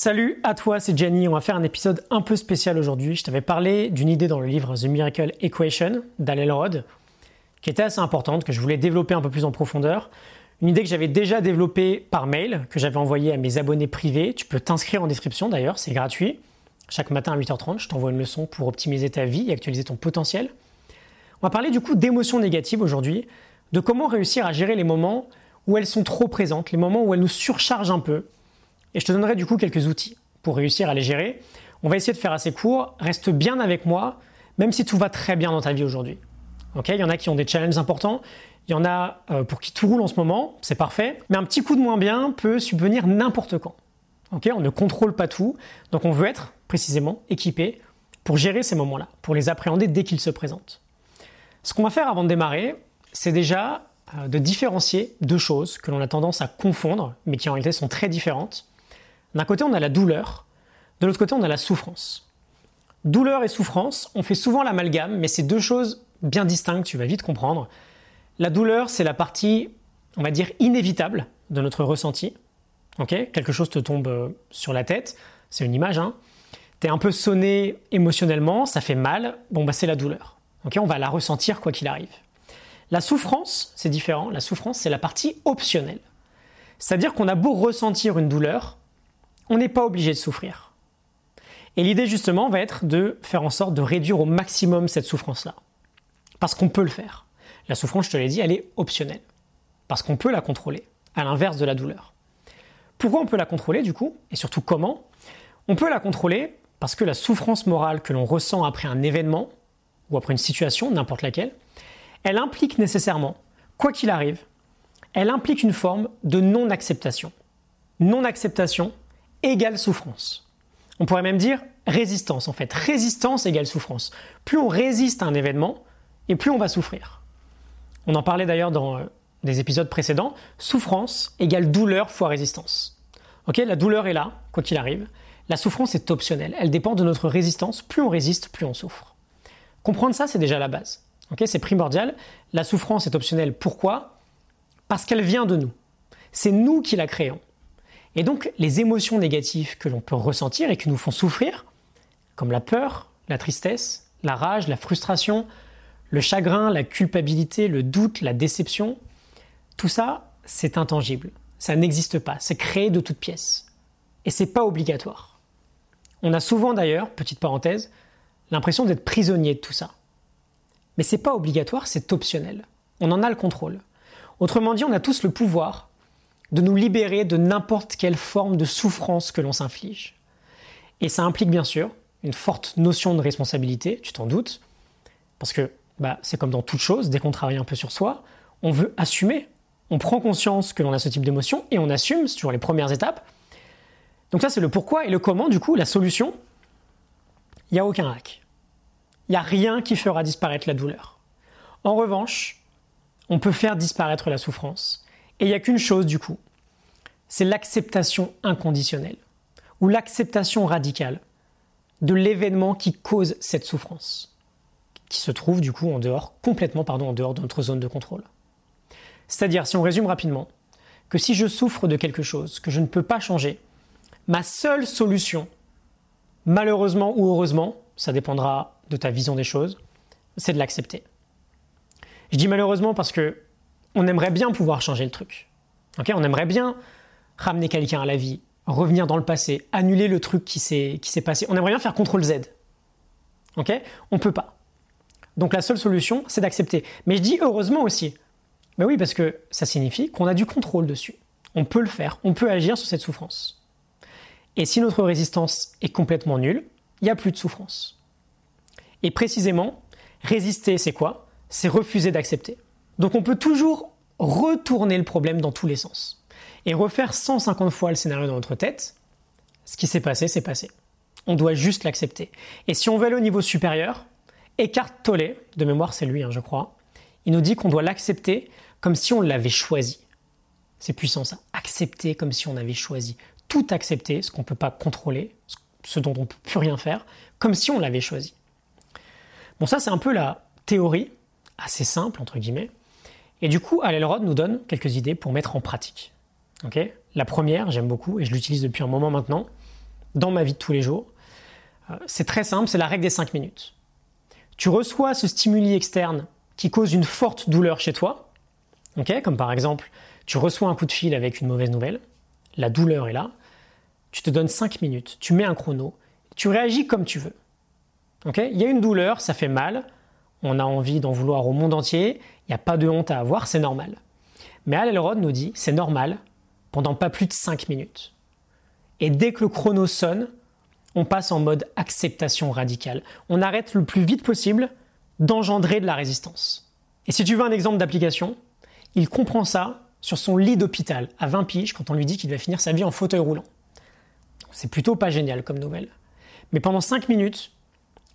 Salut à toi, c'est Jenny. On va faire un épisode un peu spécial aujourd'hui. Je t'avais parlé d'une idée dans le livre The Miracle Equation d'Allen Rod, qui était assez importante, que je voulais développer un peu plus en profondeur. Une idée que j'avais déjà développée par mail, que j'avais envoyée à mes abonnés privés. Tu peux t'inscrire en description d'ailleurs, c'est gratuit. Chaque matin à 8h30, je t'envoie une leçon pour optimiser ta vie et actualiser ton potentiel. On va parler du coup d'émotions négatives aujourd'hui, de comment réussir à gérer les moments où elles sont trop présentes, les moments où elles nous surchargent un peu, et je te donnerai du coup quelques outils pour réussir à les gérer. On va essayer de faire assez court. Reste bien avec moi, même si tout va très bien dans ta vie aujourd'hui. Il y en a qui ont des challenges importants. Il y en a euh, pour qui tout roule en ce moment, c'est parfait. Mais un petit coup de moins bien peut subvenir n'importe quand. On ne contrôle pas tout, donc on veut être précisément équipé pour gérer ces moments-là, pour les appréhender dès qu'ils se présentent. Ce qu'on va faire avant de démarrer, c'est déjà euh, de différencier deux choses que l'on a tendance à confondre, mais qui en réalité sont très différentes. D'un côté, on a la douleur, de l'autre côté, on a la souffrance. Douleur et souffrance, on fait souvent l'amalgame, mais c'est deux choses bien distinctes, tu vas vite comprendre. La douleur, c'est la partie, on va dire, inévitable de notre ressenti. Quelque chose te tombe euh, sur la tête, c'est une image, hein. es un peu sonné émotionnellement, ça fait mal, bon bah c'est la douleur. on va la ressentir quoi qu'il arrive. La souffrance, c'est différent. La souffrance, c'est la partie optionnelle. C'est-à-dire qu'on a beau ressentir une douleur, on n'est pas obligé de souffrir. Et l'idée justement va être de faire en sorte de réduire au maximum cette souffrance-là. Parce qu'on peut le faire. La souffrance, je te l'ai dit, elle est optionnelle. Parce qu'on peut la contrôler, à l'inverse de la douleur. Pourquoi on peut la contrôler du coup? Et surtout comment? On peut la contrôler parce que la souffrance morale que l'on ressent après un événement, ou après une situation, n'importe laquelle, elle implique nécessairement, quoi qu'il arrive, elle implique une forme de non-acceptation. Non-acceptation, égale souffrance. On pourrait même dire résistance en fait. Résistance égale souffrance. Plus on résiste à un événement, et plus on va souffrir. On en parlait d'ailleurs dans euh, des épisodes précédents. Souffrance égale douleur fois résistance. Ok, la douleur est là, quoi qu'il arrive. La souffrance est optionnelle. Elle dépend de notre résistance. Plus on résiste, plus on souffre. Comprendre ça, c'est déjà la base. Ok, c'est primordial. La souffrance est optionnelle. Pourquoi? Parce qu'elle vient de nous. C'est nous qui la créons. Et donc les émotions négatives que l'on peut ressentir et qui nous font souffrir, comme la peur, la tristesse, la rage, la frustration, le chagrin, la culpabilité, le doute, la déception, tout ça, c'est intangible. Ça n'existe pas. C'est créé de toutes pièces. Et c'est pas obligatoire. On a souvent d'ailleurs, petite parenthèse, l'impression d'être prisonnier de tout ça. Mais c'est pas obligatoire, c'est optionnel. On en a le contrôle. Autrement dit, on a tous le pouvoir de nous libérer de n'importe quelle forme de souffrance que l'on s'inflige. Et ça implique bien sûr une forte notion de responsabilité, tu t'en doutes, parce que bah, c'est comme dans toute chose, dès qu'on travaille un peu sur soi, on veut assumer, on prend conscience que l'on a ce type d'émotion et on assume, c'est toujours les premières étapes. Donc ça c'est le pourquoi et le comment, du coup, la solution, il n'y a aucun hack. Il n'y a rien qui fera disparaître la douleur. En revanche, on peut faire disparaître la souffrance et il n'y a qu'une chose du coup, c'est l'acceptation inconditionnelle ou l'acceptation radicale de l'événement qui cause cette souffrance, qui se trouve du coup en dehors, complètement pardon, en dehors de notre zone de contrôle. C'est-à-dire, si on résume rapidement, que si je souffre de quelque chose que je ne peux pas changer, ma seule solution, malheureusement ou heureusement, ça dépendra de ta vision des choses, c'est de l'accepter. Je dis malheureusement parce que on aimerait bien pouvoir changer le truc. on aimerait bien ramener quelqu'un à la vie, revenir dans le passé, annuler le truc qui s'est, passé. On aimerait bien faire CTRL Z. Ok On peut pas. Donc la seule solution, c'est d'accepter. Mais je dis heureusement aussi. Ben oui, parce que ça signifie qu'on a du contrôle dessus. On peut le faire, on peut agir sur cette souffrance. Et si notre résistance est complètement nulle, il n'y a plus de souffrance. Et précisément, résister, c'est quoi? C'est refuser d'accepter. Donc on peut toujours retourner le problème dans tous les sens et refaire 150 fois le scénario dans notre tête. Ce qui s'est passé, c'est passé. On doit juste l'accepter. Et si on veut aller au niveau supérieur, Eckhart Tolle, de mémoire c'est lui, hein, je crois, il nous dit qu'on doit l'accepter comme si on l'avait choisi. C'est puissant ça. Accepter comme si on avait choisi. Tout accepter, ce qu'on ne peut pas contrôler, ce dont on ne peut plus rien faire, comme si on l'avait choisi. Bon, ça c'est un peu la théorie, assez simple entre guillemets. Et du coup, Alelrod nous donne quelques idées pour mettre en pratique. la première, j'aime beaucoup et je l'utilise depuis un moment maintenant, dans ma vie de tous les jours. Euh, c'est très simple, c'est la règle des 5 minutes. Tu reçois ce stimuli externe qui cause une forte douleur chez toi, comme par exemple, tu reçois un coup de fil avec une mauvaise nouvelle, la douleur est là, tu te donnes 5 minutes, tu mets un chrono, tu réagis comme tu veux. Il y a une douleur, ça fait mal, on a envie d'en vouloir au monde entier, il n'y a pas de honte à avoir, c'est normal. Mais Al Elrod nous dit, c'est normal, pendant pas plus de 5 minutes. Et dès que le chrono sonne, on passe en mode acceptation radicale. On arrête le plus vite possible d'engendrer de la résistance. Et si tu veux un exemple d'application, il comprend ça sur son lit d'hôpital à 20 piges quand on lui dit qu'il va finir sa vie en fauteuil roulant. C'est plutôt pas génial comme nouvelle. Mais pendant 5 minutes,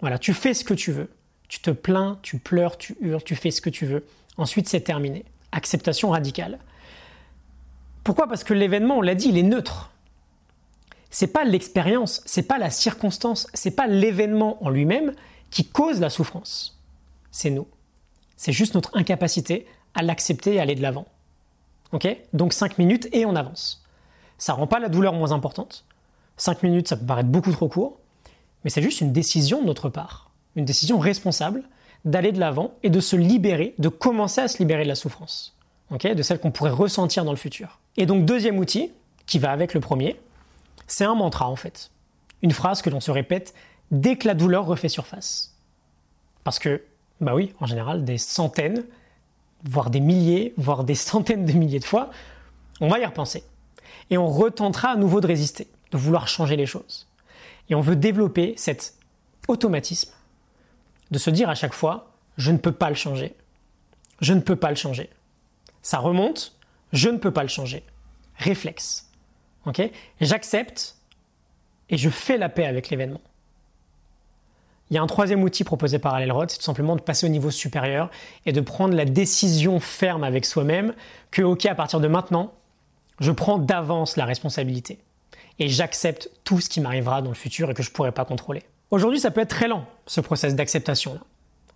voilà, tu fais ce que tu veux. Tu te plains, tu pleures, tu hurles, tu fais ce que tu veux. Ensuite, c'est terminé. Acceptation radicale. Pourquoi? Parce que l'événement, on l'a dit, il est neutre. C'est pas l'expérience, c'est pas la circonstance, c'est pas l'événement en lui-même qui cause la souffrance. C'est nous. C'est juste notre incapacité à l'accepter et aller de l'avant. Ok? Donc 5 minutes et on avance. Ça rend pas la douleur moins importante. 5 minutes, ça peut paraître beaucoup trop court, mais c'est juste une décision de notre part, une décision responsable d'aller de l'avant et de se libérer, de commencer à se libérer de la souffrance, de celle qu'on pourrait ressentir dans le futur. Et donc deuxième outil, qui va avec le premier, c'est un mantra en fait. Une phrase que l'on se répète dès que la douleur refait surface. Parce que, bah oui, en général, des centaines, voire des milliers, voire des centaines de milliers de fois, on va y repenser. Et on retentera à nouveau de résister, de vouloir changer les choses. Et on veut développer cet automatisme de se dire à chaque fois, je ne peux pas le changer. Je ne peux pas le changer. Ça remonte, je ne peux pas le changer. Réflexe. Ok? J'accepte et je fais la paix avec l'événement. Il y a un troisième outil proposé par Alelrod, c'est tout simplement de passer au niveau supérieur et de prendre la décision ferme avec soi-même que, ok, à partir de maintenant, je prends d'avance la responsabilité et j'accepte tout ce qui m'arrivera dans le futur et que je ne pourrai pas contrôler. Aujourd'hui, ça peut être très lent, ce process d'acceptation-là.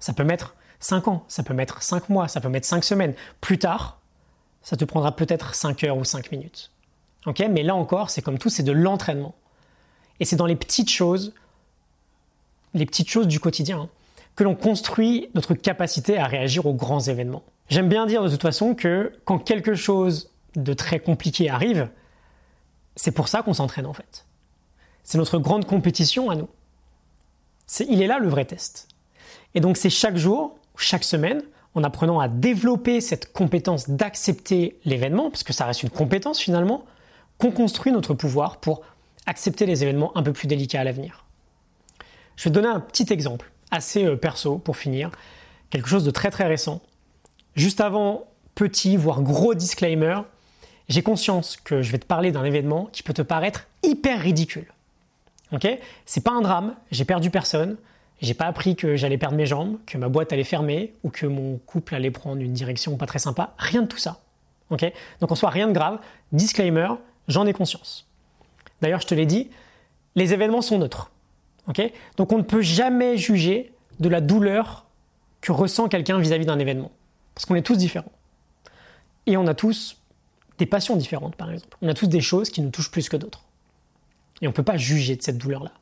Ça peut mettre 5 ans, ça peut mettre 5 mois, ça peut mettre 5 semaines. Plus tard, ça te prendra peut-être 5 heures ou 5 minutes. Mais là encore, c'est comme tout, c'est de l'entraînement. Et c'est dans les petites choses, les petites choses du quotidien, hein, que l'on construit notre capacité à réagir aux grands événements. J'aime bien dire de toute façon que quand quelque chose de très compliqué arrive, c'est pour ça qu'on s'entraîne en fait. C'est notre grande compétition à nous. Il est là le vrai test. Et donc c'est chaque jour, chaque semaine, en apprenant à développer cette compétence d'accepter l'événement, parce que ça reste une compétence finalement, qu'on construit notre pouvoir pour accepter les événements un peu plus délicats à l'avenir. Je vais te donner un petit exemple, assez euh, perso pour finir, quelque chose de très très récent. Juste avant, petit, voire gros disclaimer, j'ai conscience que je vais te parler d'un événement qui peut te paraître hyper ridicule. Ok? C'est pas un drame, j'ai perdu personne, j'ai pas appris que j'allais perdre mes jambes, que ma boîte allait fermer ou que mon couple allait prendre une direction pas très sympa, rien de tout ça. Ok? Donc en soit rien de grave, disclaimer, j'en ai conscience. D'ailleurs, je te l'ai dit, les événements sont neutres. Ok? Donc on ne peut jamais juger de la douleur que ressent quelqu'un vis-à-vis d'un événement. Parce qu'on est tous différents. Et on a tous des passions différentes, par exemple. On a tous des choses qui nous touchent plus que d'autres. Et on ne peut pas juger de cette douleur-là.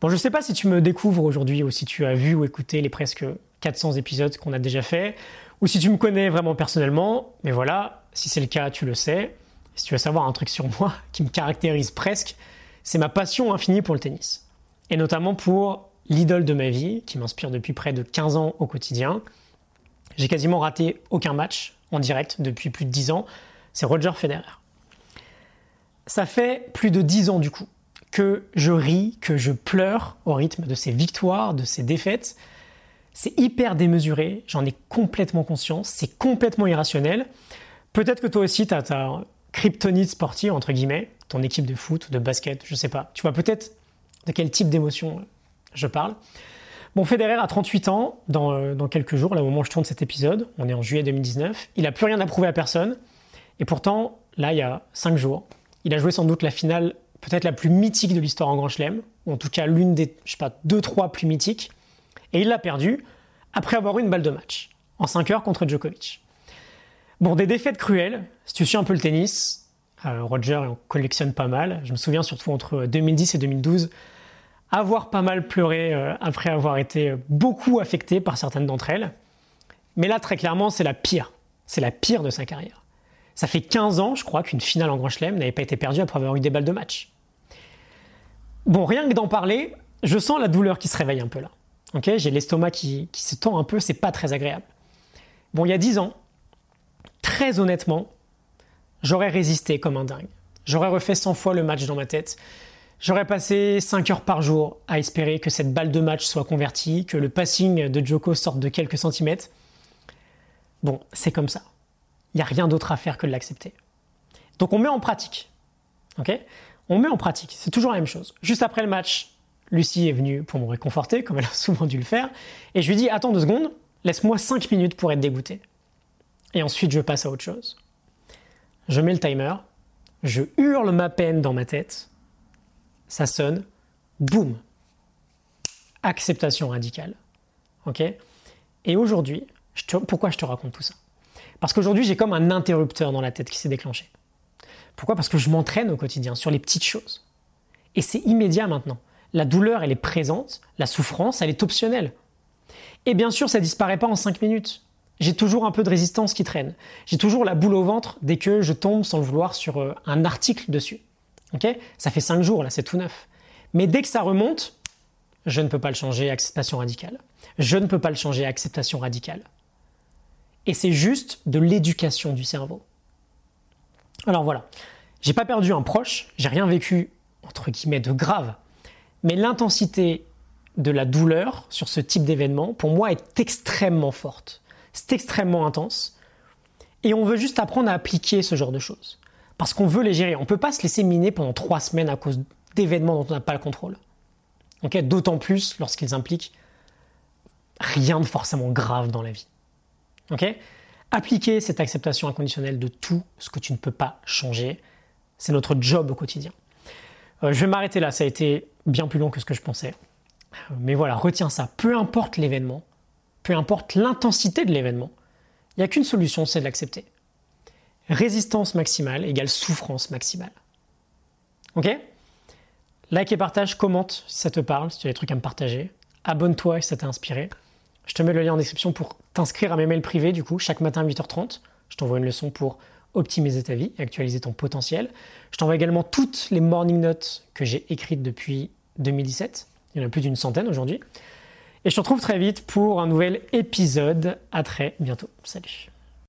Bon, je ne sais pas si tu me découvres aujourd'hui ou si tu as vu ou écouté les presque 400 épisodes qu'on a déjà fait, ou si tu me connais vraiment personnellement, mais voilà, si c'est le cas, tu le sais. Si tu veux savoir un truc sur moi qui me caractérise presque, c'est ma passion infinie pour le tennis. Et notamment pour l'idole de ma vie, qui m'inspire depuis près de 15 ans au quotidien. J'ai quasiment raté aucun match en direct depuis plus de 10 ans. C'est Roger Federer. Ça fait plus de 10 ans du coup que je ris, que je pleure au rythme de ses victoires, de ses défaites. C'est hyper démesuré, j'en ai complètement conscience, c'est complètement irrationnel. Peut-être que toi aussi, tu as, kryptonite sportive, entre guillemets, ton équipe de foot, de basket, je sais pas. Tu vois peut-être de quel type d'émotion je parle. Bon, Federer a 38 ans dans, euh, dans, quelques jours, là au moment où je tourne cet épisode, on est en juillet 2019. Il n'a plus rien à prouver à personne. Et pourtant, là, il y a 5 jours, il a joué sans doute la finale peut-être la plus mythique de l'histoire en Grand Chelem, ou en tout cas l'une des, je sais pas, 2-3 plus mythiques. Et il l'a perdu après avoir eu une balle de match, en 5 heures contre Djokovic. Bon, des défaites cruelles, si tu suis un peu le tennis, Roger en collectionne pas mal. Je me souviens surtout entre 2010 et 2012 avoir pas mal pleuré après avoir été beaucoup affecté par certaines d'entre elles. Mais là, très clairement, c'est la pire. C'est la pire de sa carrière. Ça fait 15 ans, je crois, qu'une finale en Grand Chelem n'avait pas été perdue après avoir eu des balles de match. Bon, rien que d'en parler, je sens la douleur qui se réveille un peu là. J'ai l'estomac qui, qui, se tend un peu, c'est pas très agréable. Bon, il y a 10 ans, très honnêtement, j'aurais résisté comme un dingue. J'aurais refait 100 fois le match dans ma tête. J'aurais passé 5 heures par jour à espérer que cette balle de match soit convertie, que le passing de Joko sorte de quelques centimètres. Bon, c'est comme ça. Il n'y a rien d'autre à faire que de l'accepter. Donc on met en pratique. Ok? On met en pratique. C'est toujours la même chose. Juste après le match, Lucie est venue pour me réconforter, comme elle a souvent dû le faire. Et je lui dis Attends deux secondes, laisse-moi 5 minutes pour être dégoûté. Et ensuite, je passe à autre chose. Je mets le timer, je hurle ma peine dans ma tête, ça sonne, boum Acceptation radicale. Et aujourd'hui, pourquoi je te raconte tout ça? Parce qu'aujourd'hui, j'ai comme un interrupteur dans la tête qui s'est déclenché. Pourquoi? Parce que je m'entraîne au quotidien sur les petites choses. Et c'est immédiat maintenant. La douleur, elle est présente, la souffrance, elle est optionnelle. Et bien sûr, ça disparaît pas en 5 minutes. J'ai toujours un peu de résistance qui traîne. J'ai toujours la boule au ventre dès que je tombe sans le vouloir sur euh, un article dessus. Ça fait 5 jours, là, c'est tout neuf. Mais dès que ça remonte, je ne peux pas le changer, acceptation radicale. Je ne peux pas le changer, acceptation radicale. Et c'est juste de l'éducation du cerveau. Alors voilà, j'ai pas perdu un proche, j'ai rien vécu entre guillemets de grave, mais l'intensité de la douleur sur ce type d'événement, pour moi, est extrêmement forte. C'est extrêmement intense. Et on veut juste apprendre à appliquer ce genre de choses. Parce qu'on veut les gérer. On ne peut pas se laisser miner pendant trois semaines à cause d'événements dont on n'a pas le contrôle. D'autant plus lorsqu'ils impliquent rien de forcément grave dans la vie. Ok? Appliquer cette acceptation inconditionnelle de tout ce que tu ne peux pas changer, c'est notre job au quotidien. Euh, je vais m'arrêter là, ça a été bien plus long que ce que je pensais. Mais voilà, retiens ça. Peu importe l'événement, peu importe l'intensité de l'événement, il n'y a qu'une solution, c'est de l'accepter. Résistance maximale égale souffrance maximale. Ok? Like et partage, commente si ça te parle, si tu as des trucs à me partager. Abonne-toi si ça t'a inspiré. Je te mets le lien en description pour t'inscrire à mes mails privés, du coup, chaque matin à 8h30. Je t'envoie une leçon pour optimiser ta vie et actualiser ton potentiel. Je t'envoie également toutes les morning notes que j'ai écrites depuis 2017. Il y en a plus d'une centaine aujourd'hui. Et je te retrouve très vite pour un nouvel épisode. À très bientôt. Salut.